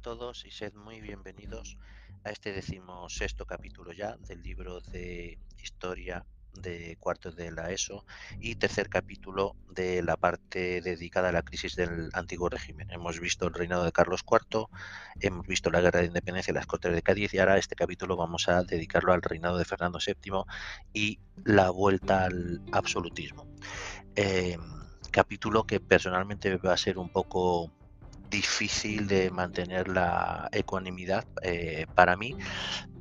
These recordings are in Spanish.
todos y sed muy bienvenidos a este decimosexto capítulo ya del libro de historia de cuarto de la ESO y tercer capítulo de la parte dedicada a la crisis del antiguo régimen. Hemos visto el reinado de Carlos IV, hemos visto la guerra de independencia y las cortes de Cádiz y ahora este capítulo vamos a dedicarlo al reinado de Fernando VII y la vuelta al absolutismo. Eh, capítulo que personalmente va a ser un poco difícil de mantener la ecuanimidad eh, para mí,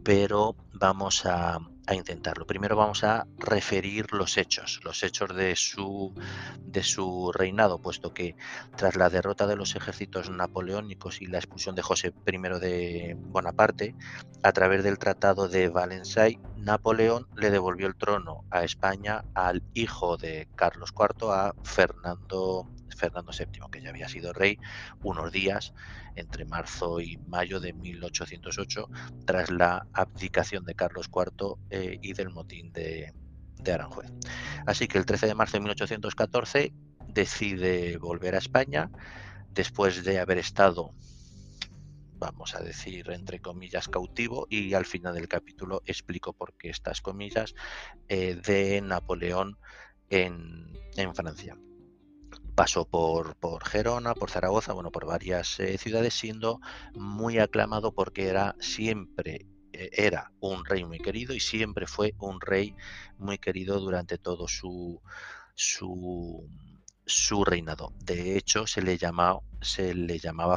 pero vamos a, intentarlo. Primero vamos a referir los hechos, los hechos de su, de su reinado, puesto que tras la derrota de los ejércitos napoleónicos y la expulsión de José I de Bonaparte, a través del Tratado de Valenciennes, Napoleón le devolvió el trono a España al hijo de Carlos IV, a Fernando Fernando VII, que ya había sido rey unos días entre marzo y mayo de 1808, tras la abdicación de Carlos IV eh, y del motín de, Aranjuez. Así que el 13 de marzo de 1814 decide volver a España, después de haber estado vamos a decir, entre comillas, cautivo y al final del capítulo explico por qué estas comillas eh, de Napoleón en, en Francia pasó por, por Gerona, por Zaragoza, bueno, por varias eh, ciudades, siendo muy aclamado porque era siempre eh, era un rey muy querido y siempre fue un rey muy querido durante todo su, su, su reinado. De hecho, se le, llamaba,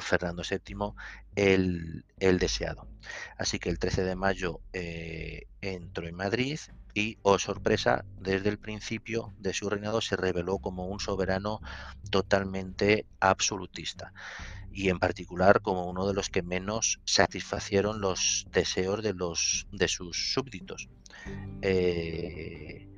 Fernando VII el, deseado. Así que el 13 de mayo eh, entró en Madrid y, oh sorpresa, desde el principio de su reinado se reveló como un soberano totalmente absolutista y en particular como uno de los que menos satisfacieron los deseos de, los, de sus súbditos. Eh,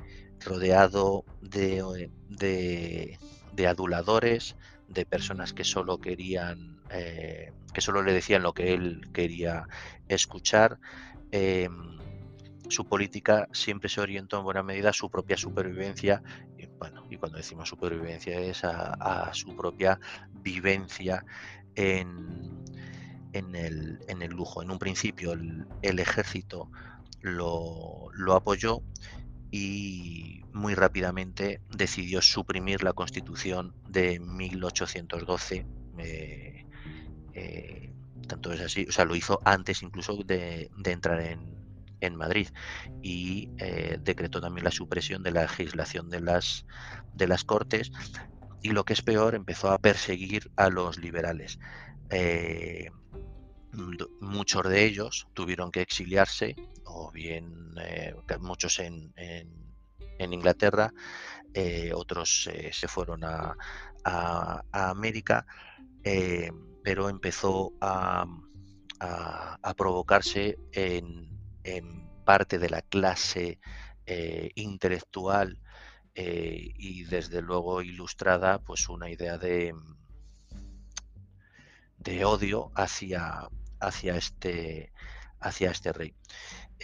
rodeado de, de, de, aduladores, de personas que solo querían, eh, que solo le decían lo que él quería escuchar. Eh, su política siempre se orientó en buena medida a su propia supervivencia, y, bueno, y cuando decimos supervivencia es a, su propia vivencia en, en, el, en, el, lujo. En un principio el, el ejército lo, lo, apoyó y muy rápidamente decidió suprimir la constitución de 1812. Eh, eh, tanto es así, o sea, lo hizo antes incluso de, entrar en, en Madrid y eh, decretó también la supresión de la legislación de las, de las Cortes y lo que es peor, empezó a perseguir a los liberales. Eh, muchos de ellos tuvieron que exiliarse, o bien eh, muchos en, en, Inglaterra, otros se fueron a, a, América, pero empezó a, a provocarse en, en parte de la clase eh, intelectual eh, y desde luego ilustrada pues una idea de, de odio hacia, hacia, este, hacia este rey.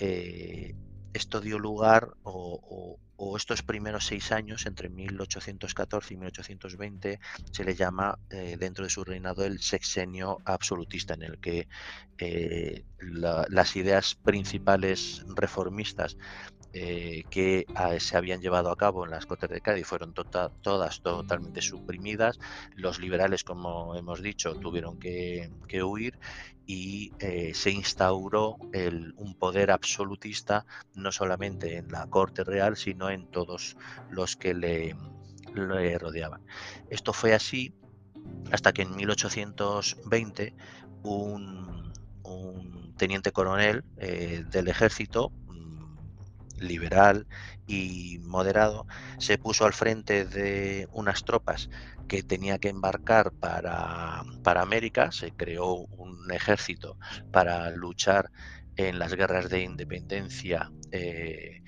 Eh, esto dio lugar, o, estos primeros seis años, entre 1814 y 1820, se le llama eh, dentro de su reinado el sexenio absolutista, en el que eh, las ideas principales reformistas que ah, se habían llevado a cabo en las Cortes de Cádiz fueron tota-, todas totalmente suprimidas. Los liberales, como hemos dicho, tuvieron que, huir y eh, se instauró un poder absolutista no solamente en la Corte Real, sino en todos los que le, rodeaban. Esto fue así hasta que en 1820 un, teniente coronel eh, del ejército liberal y moderado, se puso al frente de unas tropas que tenía que embarcar para, para América, se creó un ejército para luchar en las guerras de independencia eh,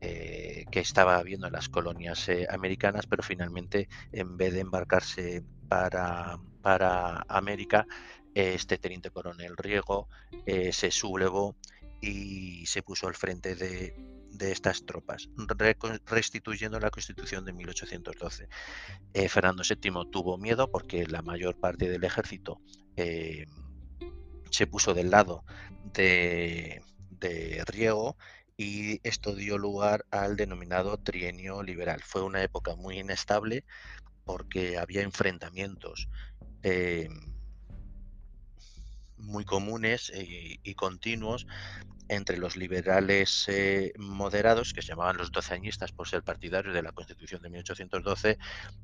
eh, que estaba habiendo en las colonias eh, americanas, pero finalmente en vez de embarcarse para, para América, este teniente coronel Riego se sublevó y se puso al frente de, de estas tropas, restituyendo la constitución de 1812. Eh, Fernando VII tuvo miedo porque la mayor parte del ejército eh, se puso del lado de, Riego y esto dio lugar al denominado trienio liberal. Fue una época muy inestable porque había enfrentamientos eh, muy comunes y, continuos entre los liberales eh, moderados, que se llamaban los doceañistas por ser partidarios de la Constitución de 1812,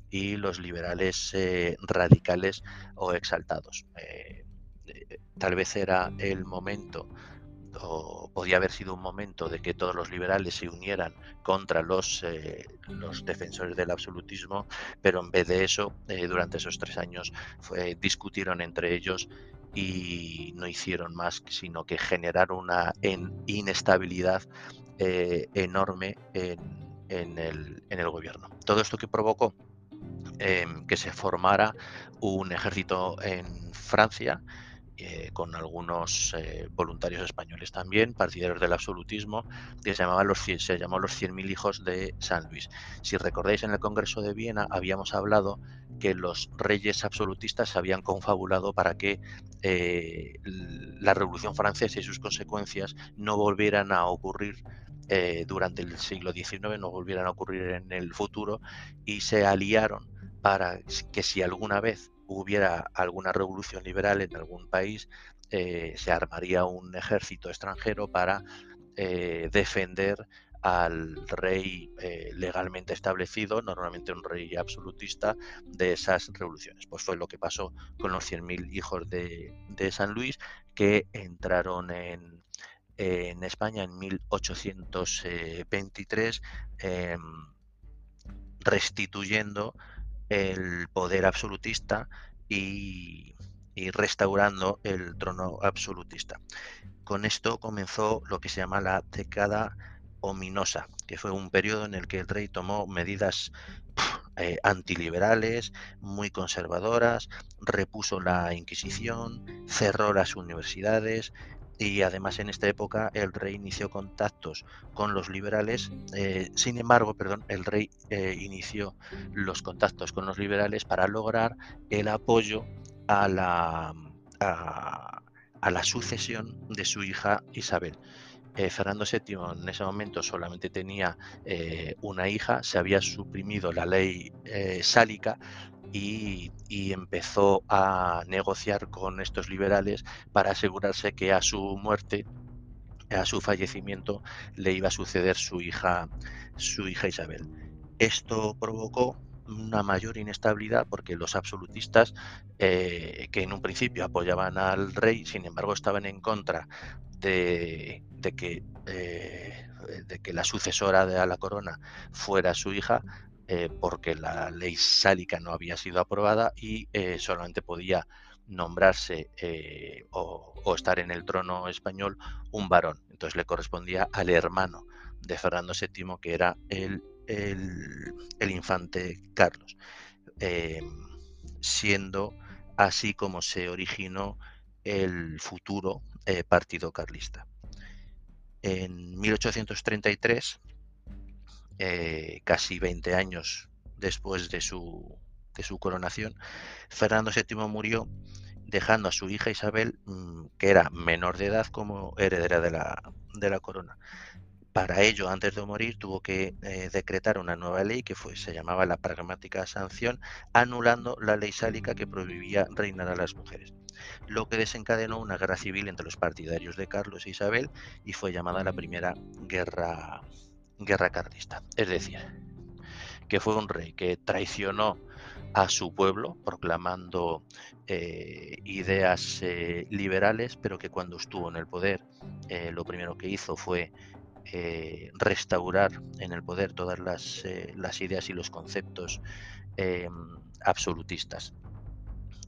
y los liberales eh, radicales o exaltados. tal vez era el momento o podía haber sido un momento de que todos los liberales se unieran contra los, eh, los defensores del absolutismo, pero en vez de eso, eh, durante esos tres años discutieron entre ellos y no hicieron más sino que generar una inestabilidad eh, enorme en, el, en el gobierno. Todo esto que provocó em, que se formara un ejército en Francia eh, con algunos eh, voluntarios españoles también, partidarios del absolutismo, que se, llamaban los, se llamó los 100.000 hijos de San Luis. Si recordáis, en el Congreso de Viena habíamos hablado que los reyes absolutistas se habían confabulado para que eh, la Revolución Francesa y sus consecuencias no volvieran a ocurrir durante el siglo XIX, no volvieran a ocurrir en el futuro, y se aliaron para que si alguna vez hubiera alguna revolución liberal en algún país, eh, se armaría un ejército extranjero para eh, defender al rey eh, legalmente establecido, normalmente un rey absolutista, de esas revoluciones. Pues fue lo que pasó con los 100.000 hijos de, San Luis que entraron en, España en 1823, em, restituyendo el poder absolutista y, restaurando el trono absolutista. Con esto comenzó lo que se llama la década ominosa, que fue un periodo en el que el rey tomó medidas eh, antiliberales, muy conservadoras, repuso la Inquisición, cerró las universidades, y además en esta época el rey inició contactos con los liberales. Eh, sin embargo, perdón, el rey eh, inició los contactos con los liberales para lograr el apoyo a la, a, la sucesión de su hija Isabel. Eh, Fernando VII en ese momento solamente tenía una hija, se había suprimido la ley sálica y, empezó a negociar con estos liberales para asegurarse que a su muerte, a su fallecimiento, le iba a suceder su hija, su hija Isabel. Esto provocó una mayor inestabilidad porque los absolutistas, eh, que en un principio apoyaban al rey, sin embargo estaban en contra de, que, eh, de que la sucesora de la corona fuera su hija, eh, porque la ley sálica no había sido aprobada y eh, solamente podía nombrarse eh, o, estar en el trono español un varón. Entonces le correspondía al hermano de Fernando VII, que era el, el, infante Carlos, siendo así como se originó el futuro partido carlista. En 1833 eh, casi 20 años después de su, de su coronación, Fernando VII murió dejando a su hija Isabel, mm, que era menor de edad, como heredera de la, de la corona. Para ello, antes de morir, tuvo que eh, decretar una nueva ley que fue, se llamaba la pragmática sanción, anulando la ley sálica que prohibía reinar a las mujeres, lo que desencadenó una guerra civil entre los partidarios de Carlos e Isabel y fue llamada la primera guerra guerra carlista. Es decir, que fue un rey que traicionó a su pueblo proclamando eh, ideas eh, liberales, pero que cuando estuvo en el poder eh, lo primero que hizo fue restaurar en el poder todas las, las ideas y los conceptos absolutistas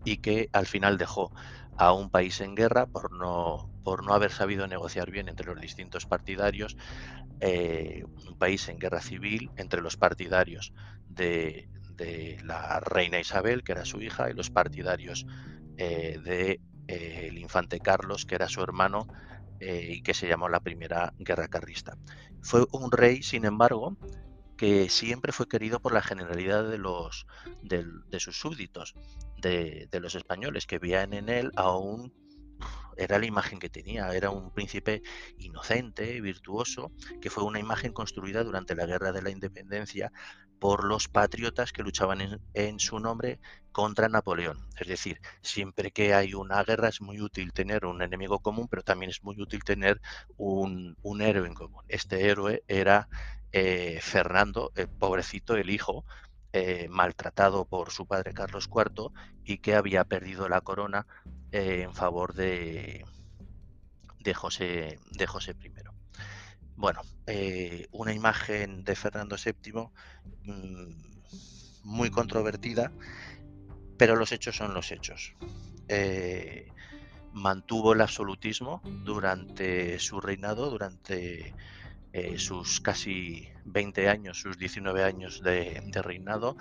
y que al final dejó a un país en guerra por no, por no haber sabido negociar bien entre los distintos partidarios, eh, un país en guerra civil entre los partidarios de, la reina Isabel, que era su hija, y los partidarios eh, del de, eh, infante Carlos, que era su hermano, y que se llamó la primera guerra carlista. Fue un rey, sin embargo, que siempre fue querido por la generalidad de los de, sus súbditos, de, los españoles, que veían en él a un era la imagen que tenía, era un príncipe inocente, virtuoso, que fue una imagen construida durante la Guerra de la Independencia por los patriotas que luchaban en, en, su nombre contra Napoleón. Es decir, siempre que hay una guerra es muy útil tener un enemigo común, pero también es muy útil tener un, un héroe en común. Este héroe era eh, Fernando, el pobrecito, el hijo, eh, maltratado por su padre Carlos IV y que había perdido la corona eh, en favor de, de, José, de José I. Bueno, eh, una imagen de Fernando VII mmm, muy controvertida, pero los hechos son los hechos. Eh, mantuvo el absolutismo durante su reinado, durante eh, sus casi 20 años, sus 19 años de, reinado,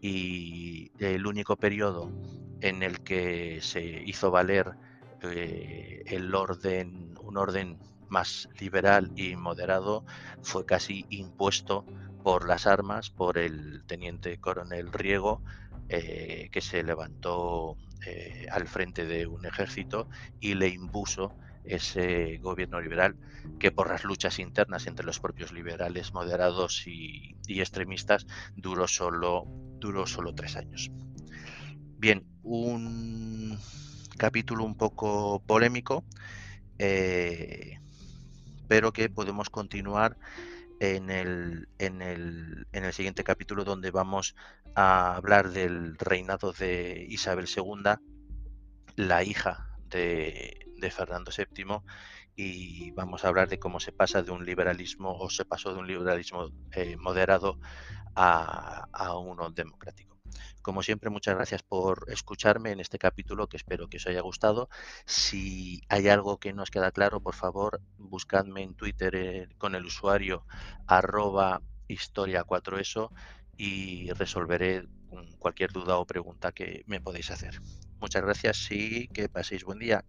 y el único periodo en el que se hizo valer el orden, un orden más liberal y moderado fue casi impuesto por las armas por el teniente coronel Riego, eh, que se levantó eh, al frente de un ejército y le impuso ese gobierno liberal que por las luchas internas entre los propios liberales moderados y, extremistas duró solo, duró solo tres años. Bien, un capítulo un poco polémico, eh, pero que podemos continuar en el, en, el, en el, siguiente capítulo donde vamos a hablar del reinado de Isabel II, la hija de, Fernando VII, y vamos a hablar de cómo se pasa de un liberalismo o se pasó de un liberalismo eh, moderado a, a uno democrático. Como siempre, muchas gracias por escucharme en este capítulo que espero que os haya gustado. Si hay algo que no os queda claro, por favor, buscadme en Twitter eh, con el usuario arroba historia4eso y resolveré cualquier duda o pregunta que me podéis hacer. Muchas gracias y que paséis buen día.